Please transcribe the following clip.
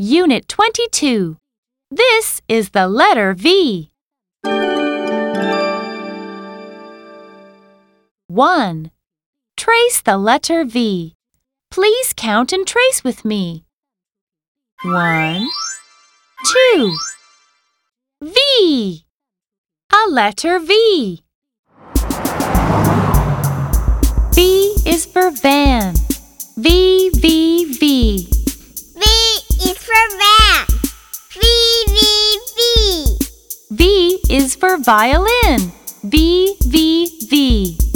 Unit 22. This is the letter V. 1. Trace the letter V. Please count and trace with me. 1, 2. V. A letter V. V is for van. is for violin. V, V, V.